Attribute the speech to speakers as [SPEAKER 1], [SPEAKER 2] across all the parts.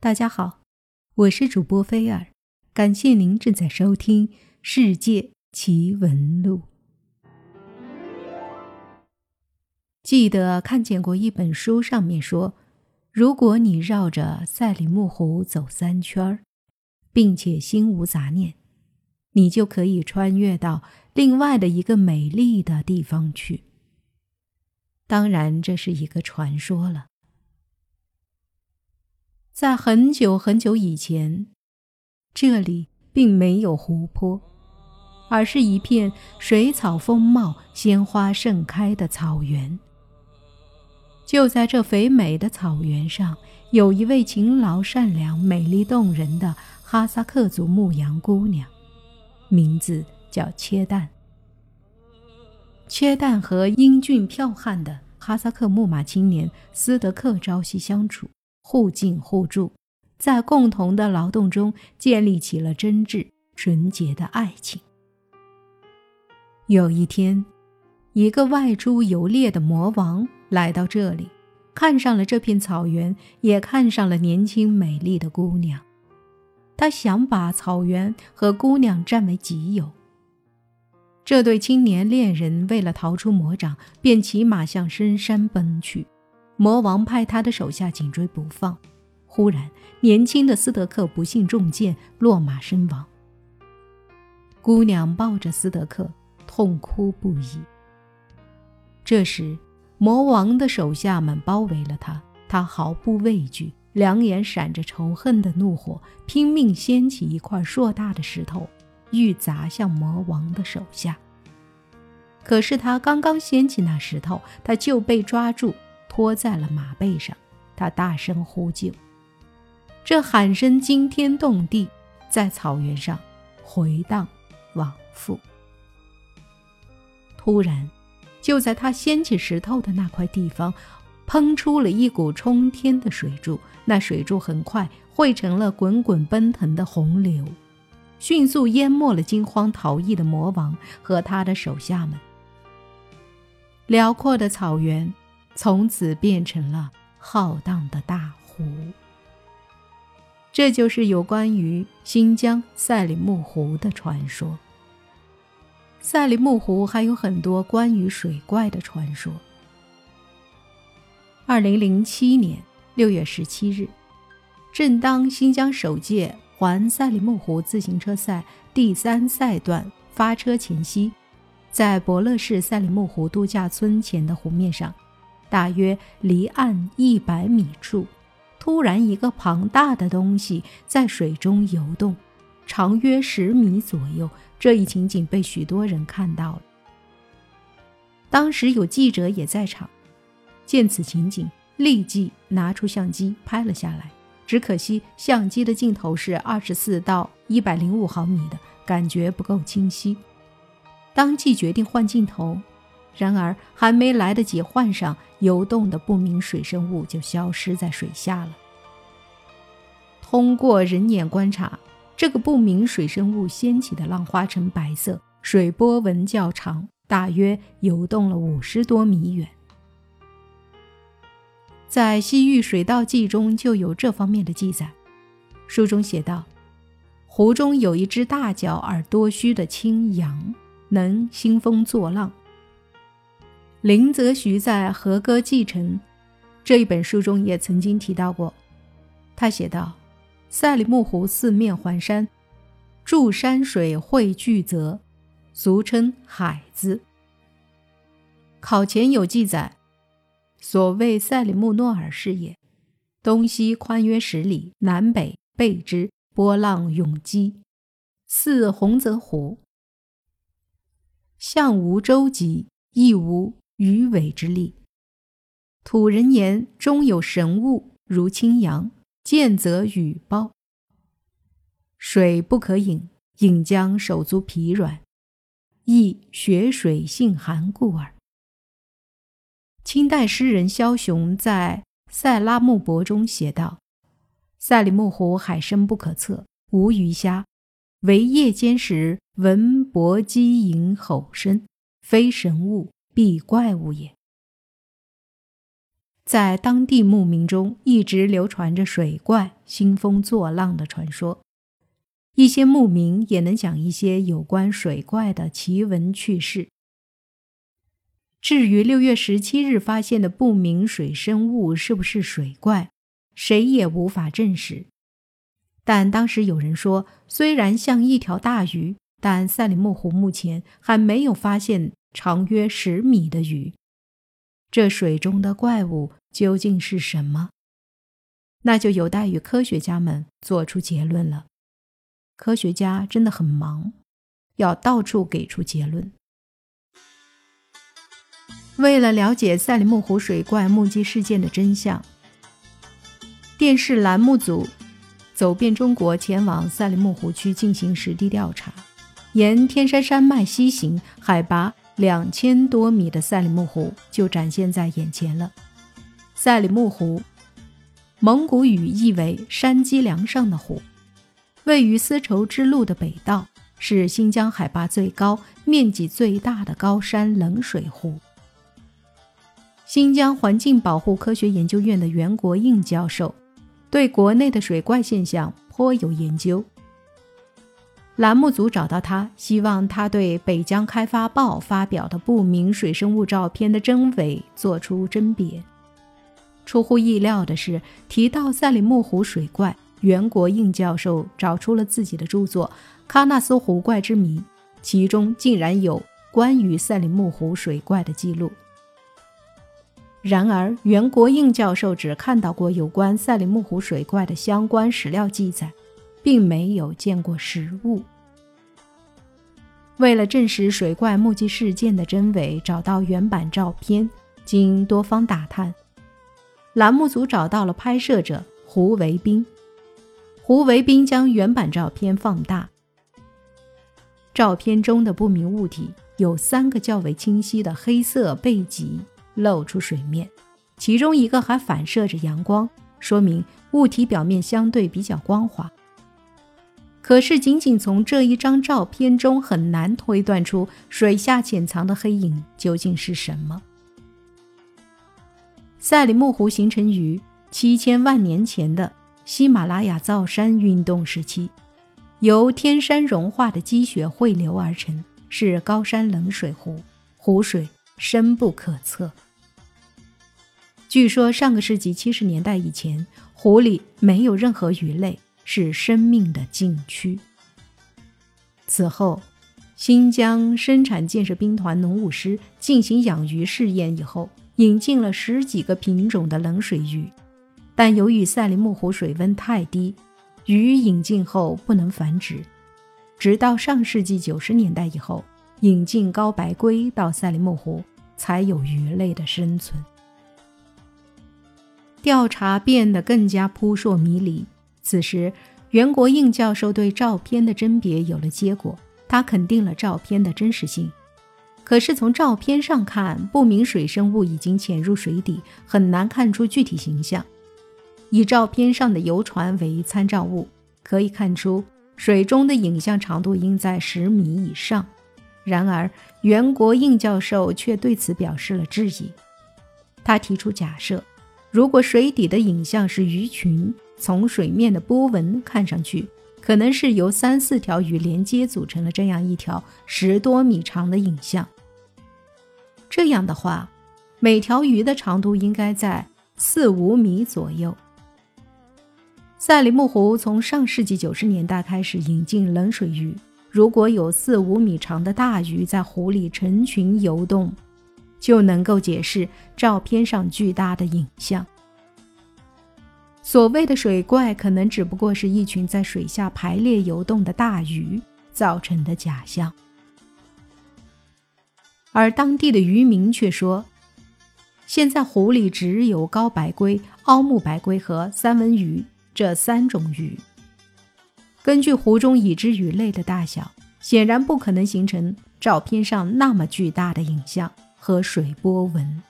[SPEAKER 1] 大家好，我是主播菲尔，感谢您正在收听《世界奇闻录》。记得看见过一本书，上面说，如果你绕着赛里木湖走三圈并且心无杂念，你就可以穿越到另外的一个美丽的地方去。当然，这是一个传说了。在很久很久以前，这里并没有湖泊，而是一片水草丰茂、鲜花盛开的草原。就在这肥美的草原上，有一位勤劳、善良、美丽动人的哈萨克族牧羊姑娘，名字叫切蛋。切蛋和英俊剽悍的哈萨克牧马青年斯德克朝夕相处。互敬互助，在共同的劳动中建立起了真挚纯洁的爱情。有一天，一个外出游猎的魔王来到这里，看上了这片草原，也看上了年轻美丽的姑娘。他想把草原和姑娘占为己有。这对青年恋人为了逃出魔掌，便骑马向深山奔去。魔王派他的手下紧追不放，忽然，年轻的斯德克不幸中箭，落马身亡。姑娘抱着斯德克，痛哭不已。这时，魔王的手下们包围了他，他毫不畏惧，两眼闪着仇恨的怒火，拼命掀起一块硕大的石头，欲砸向魔王的手下。可是他刚刚掀起那石头，他就被抓住。拖在了马背上，他大声呼救，这喊声惊天动地，在草原上回荡往复。突然，就在他掀起石头的那块地方，喷出了一股冲天的水柱，那水柱很快汇成了滚滚奔腾的洪流，迅速淹没了惊慌逃逸的魔王和他的手下们。辽阔的草原。从此变成了浩荡的大湖。这就是有关于新疆赛里木湖的传说。赛里木湖还有很多关于水怪的传说。二零零七年六月十七日，正当新疆首届环赛里木湖自行车赛第三赛段发车前夕，在博乐市赛里木湖度假村前的湖面上。大约离岸一百米处，突然一个庞大的东西在水中游动，长约十米左右。这一情景被许多人看到了。当时有记者也在场，见此情景，立即拿出相机拍了下来。只可惜相机的镜头是二十四到一百零五毫米的，感觉不够清晰。当即决定换镜头。然而，还没来得及换上，游动的不明水生物就消失在水下了。通过人眼观察，这个不明水生物掀起的浪花呈白色，水波纹较长，大约游动了五十多米远。在《西域水道记》中就有这方面的记载。书中写道：“湖中有一只大脚而多须的青羊，能兴风作浪。”林则徐在《和歌继承》这一本书中也曾经提到过，他写道：“赛里木湖四面环山，注山水汇聚泽，俗称海子。”考前有记载，所谓赛里木诺尔是也，东西宽约十里，南北背之，波浪涌激，似洪泽湖，向无舟楫，亦无。鱼尾之力。土人言中有神物，如青羊，见则雨包。水不可饮，饮将手足疲软，亦血水性寒故耳。清代诗人萧雄在《塞拉木泊》中写道：“塞里木湖海深不可测，无鱼虾，唯夜间时闻搏击吟吼声，非神物。”必怪物也。在当地牧民中一直流传着水怪兴风作浪的传说。一些牧民也能讲一些有关水怪的奇闻趣事。至于六月十七日发现的不明水生物是不是水怪，谁也无法证实。但当时有人说，虽然像一条大鱼，但赛里木湖目前还没有发现长约十米的鱼。这水中的怪物究竟是什么？那就有待于科学家们做出结论了。科学家真的很忙，要到处给出结论。为了了解赛里木湖水怪目击事件的真相，电视栏目组走遍中国，前往赛里木湖区进行实地调查。沿天山山脉西行，海拔两千多米的赛里木湖就展现在眼前了。赛里木湖，蒙古语意为山脊梁上的湖，位于丝绸之路的北道，是新疆海拔最高、面积最大的高山冷水湖。新疆环境保护科学研究院的袁国应教授对国内的水怪现象颇有研究。栏目组找到他，希望他对《北疆开发报》发表的不明水生物照片的真伪做出甄别。出乎意料的是，提到赛里木湖水怪，袁国应教授找出了自己的著作《喀纳斯湖怪之谜》，其中竟然有关于赛里木湖水怪的记录。然而，袁国应教授只看到过有关赛里木湖水怪的相关史料记载，并没有见过实物。为了证实水怪目击事件的真伪，找到原版照片，经多方打探，栏目组找到了拍摄者胡维斌。胡维斌将原版照片放大，照片中的不明物体有三个较为清晰的黑色背脊。露出水面，其中一个还反射着阳光，说明物体表面相对比较光滑。可是，仅仅从这一张照片中很难推断出水下潜藏的黑影究竟是什么。赛里木湖形成于七千万年前的喜马拉雅造山运动时期，由天山融化的积雪汇流而成，是高山冷水湖，湖水深不可测。据说上个世纪七十年代以前，湖里没有任何鱼类，是生命的禁区。此后，新疆生产建设兵团农务师进行养鱼试验以后，引进了十几个品种的冷水鱼，但由于赛里木湖水温太低，鱼引进后不能繁殖。直到上世纪九十年代以后，引进高白龟到赛里木湖，才有鱼类的生存。调查变得更加扑朔迷离。此时，袁国应教授对照片的甄别有了结果，他肯定了照片的真实性。可是从照片上看，不明水生物已经潜入水底，很难看出具体形象。以照片上的游船为参照物，可以看出水中的影像长度应在十米以上。然而，袁国应教授却对此表示了质疑。他提出假设。如果水底的影像是鱼群，从水面的波纹看上去，可能是由三四条鱼连接组成了这样一条十多米长的影像。这样的话，每条鱼的长度应该在四五米左右。赛里木湖从上世纪九十年代开始引进冷水鱼，如果有四五米长的大鱼在湖里成群游动。就能够解释照片上巨大的影像。所谓的水怪，可能只不过是一群在水下排列游动的大鱼造成的假象。而当地的渔民却说，现在湖里只有高白龟、凹木白龟和三文鱼这三种鱼。根据湖中已知鱼类的大小，显然不可能形成照片上那么巨大的影像。和水波纹。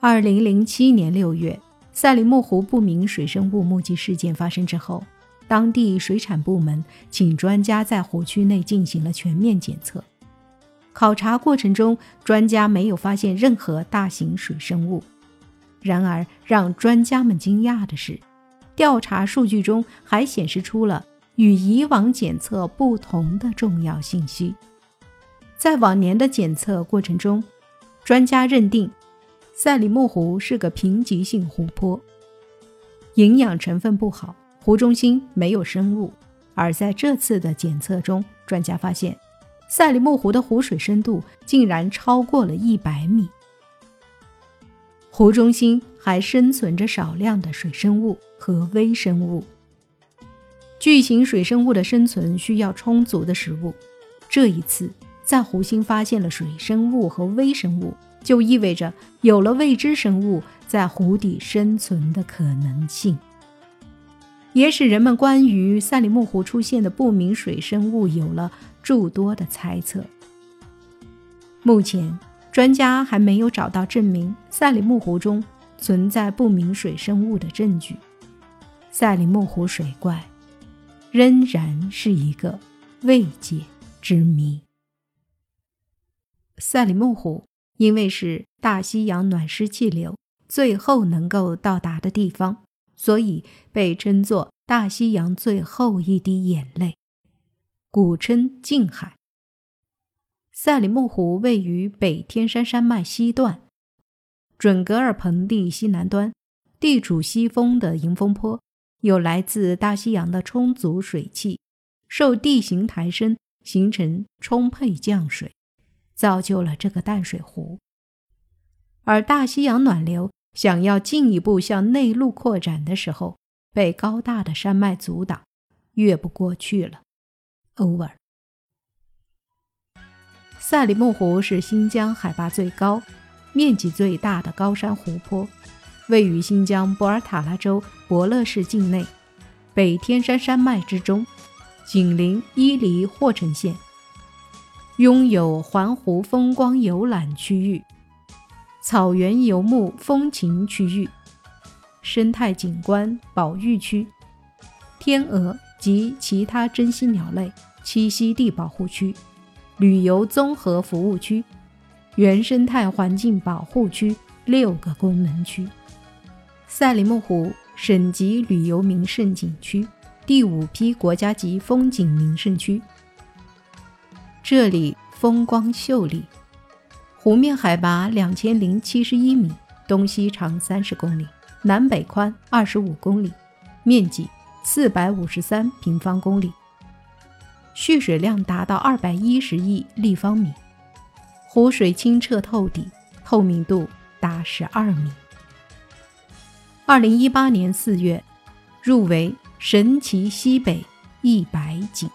[SPEAKER 1] 二零零七年六月，赛里木湖不明水生物目击事件发生之后，当地水产部门请专家在湖区内进行了全面检测。考察过程中，专家没有发现任何大型水生物，然而，让专家们惊讶的是，调查数据中还显示出了与以往检测不同的重要信息。在往年的检测过程中，专家认定赛里木湖是个贫瘠性湖泊，营养成分不好，湖中心没有生物。而在这次的检测中，专家发现赛里木湖的湖水深度竟然超过了一百米。湖中心还生存着少量的水生物和微生物。巨型水生物的生存需要充足的食物。这一次在湖心发现了水生物和微生物，就意味着有了未知生物在湖底生存的可能性，也使人们关于赛里木湖出现的不明水生物有了诸多的猜测。目前。专家还没有找到证明赛里木湖中存在不明水生物的证据，赛里木湖水怪仍然是一个未解之谜。赛里木湖因为是大西洋暖湿气流最后能够到达的地方，所以被称作大西洋最后一滴眼泪，古称静海。赛里木湖位于北天山山脉西段，准格尔盆地西南端，地处西风的迎风坡，有来自大西洋的充足水汽，受地形抬升形成充沛降水，造就了这个淡水湖。而大西洋暖流想要进一步向内陆扩展的时候，被高大的山脉阻挡，越不过去了。Over。赛里木湖是新疆海拔最高、面积最大的高山湖泊，位于新疆博尔塔拉州博乐市境内，北天山山脉之中，紧邻伊犁霍城县，拥有环湖风光游览区域、草原游牧风情区域、生态景观保育区、天鹅及其他珍稀鸟类栖息地保护区。旅游综合服务区、原生态环境保护区六个功能区。赛里木湖省级旅游名胜景区，第五批国家级风景名胜区。这里风光秀丽，湖面海拔两千零七十一米，东西长三十公里，南北宽二十五公里，面积四百五十三平方公里。蓄水量达到二百一十亿立方米，湖水清澈透底，透明度达十二米。二零一八年四月，入围神奇西北一百景。